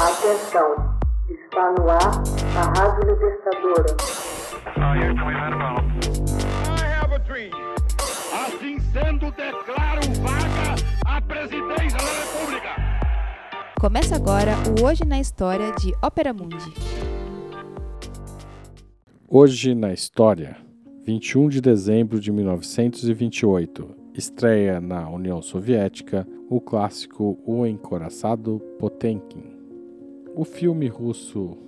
Atenção, está no ar a Rádio Libertadora. Assim sendo, declaro vaga a presidência da República. Começa agora o Hoje na História de Ópera Mundi. Hoje na História, 21 de dezembro de 1928, estreia na União Soviética o clássico O Encoraçado Potemkin. O filme russo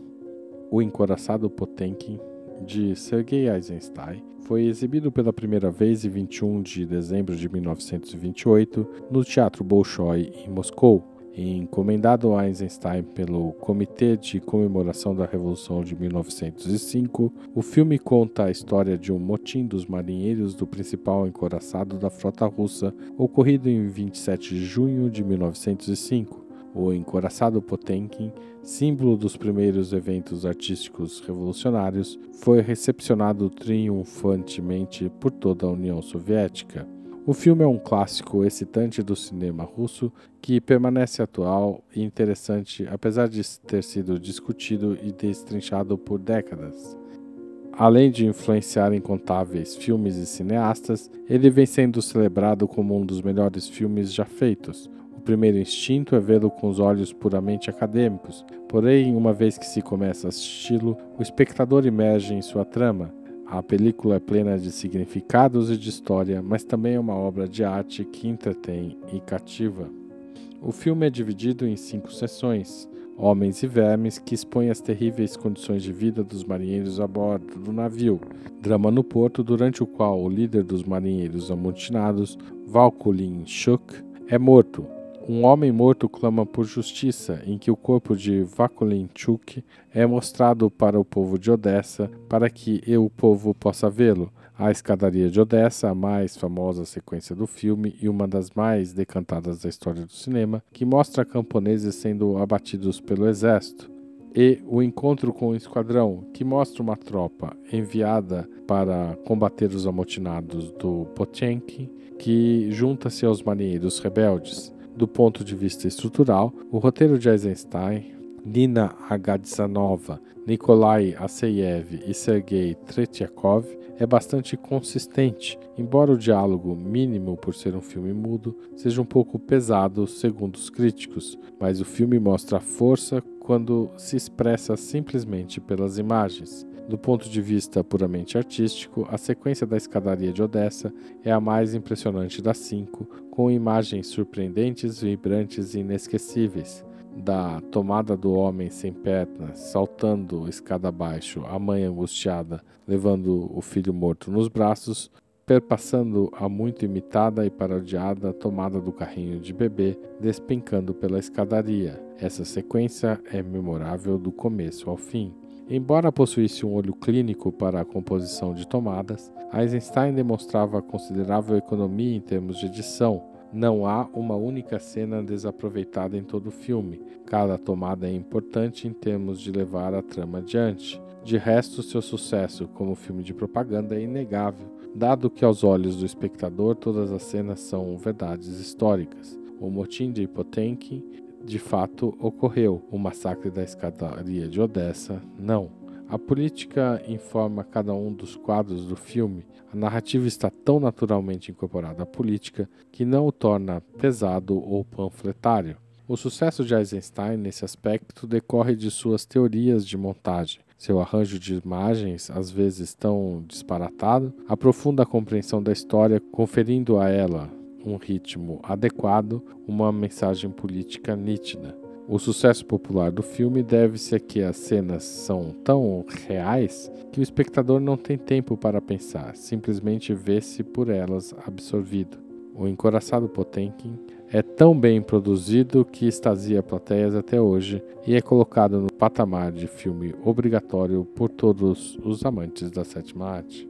O Encoraçado Potemkin, de Sergei Eisenstein, foi exibido pela primeira vez em 21 de dezembro de 1928 no Teatro Bolshoi, em Moscou. Encomendado a Eisenstein pelo Comitê de Comemoração da Revolução de 1905, o filme conta a história de um motim dos marinheiros do principal encoraçado da frota russa, ocorrido em 27 de junho de 1905. O encoraçado Potemkin, símbolo dos primeiros eventos artísticos revolucionários, foi recepcionado triunfantemente por toda a União Soviética. O filme é um clássico excitante do cinema russo que permanece atual e interessante apesar de ter sido discutido e destrinchado por décadas. Além de influenciar incontáveis filmes e cineastas, ele vem sendo celebrado como um dos melhores filmes já feitos, o primeiro instinto é vê-lo com os olhos puramente acadêmicos, porém, uma vez que se começa a assisti-lo, o espectador emerge em sua trama. A película é plena de significados e de história, mas também é uma obra de arte que entretém e cativa. O filme é dividido em cinco sessões. Homens e Vermes que expõem as terríveis condições de vida dos marinheiros a bordo do navio. Drama no porto, durante o qual o líder dos marinheiros amotinados, Valkulin Shuk, é morto, um homem morto clama por justiça, em que o corpo de Vakulinchuk é mostrado para o povo de Odessa para que o povo possa vê-lo. A Escadaria de Odessa, a mais famosa sequência do filme e uma das mais decantadas da história do cinema, que mostra camponeses sendo abatidos pelo exército. E o encontro com o esquadrão, que mostra uma tropa enviada para combater os amotinados do Potemkin, que junta-se aos marinheiros rebeldes. Do ponto de vista estrutural, o roteiro de Eisenstein, Nina Agadzanova, Nikolai Aseyev e Sergei Tretyakov é bastante consistente, embora o diálogo, mínimo por ser um filme mudo, seja um pouco pesado, segundo os críticos, mas o filme mostra a força quando se expressa simplesmente pelas imagens. Do ponto de vista puramente artístico, a sequência da escadaria de Odessa é a mais impressionante das cinco, com imagens surpreendentes, vibrantes e inesquecíveis. Da tomada do homem sem pernas, saltando escada abaixo, a mãe angustiada, levando o filho morto nos braços, perpassando a muito imitada e parodiada tomada do carrinho de bebê, despencando pela escadaria. Essa sequência é memorável do começo ao fim. Embora possuísse um olho clínico para a composição de tomadas, Eisenstein demonstrava considerável economia em termos de edição. Não há uma única cena desaproveitada em todo o filme. Cada tomada é importante em termos de levar a trama adiante. De resto, seu sucesso como filme de propaganda é inegável, dado que aos olhos do espectador todas as cenas são verdades históricas. O motim de Potemkin de fato ocorreu. O massacre da escadaria de Odessa, não. A política informa cada um dos quadros do filme. A narrativa está tão naturalmente incorporada à política que não o torna pesado ou panfletário. O sucesso de Eisenstein nesse aspecto decorre de suas teorias de montagem. Seu arranjo de imagens, às vezes tão disparatado, aprofunda a compreensão da história, conferindo a ela um ritmo adequado, uma mensagem política nítida. O sucesso popular do filme deve-se a que as cenas são tão reais que o espectador não tem tempo para pensar, simplesmente vê-se por elas absorvido. O Encoraçado Potemkin é tão bem produzido que extasia plateias até hoje e é colocado no patamar de filme obrigatório por todos os amantes da sétima arte.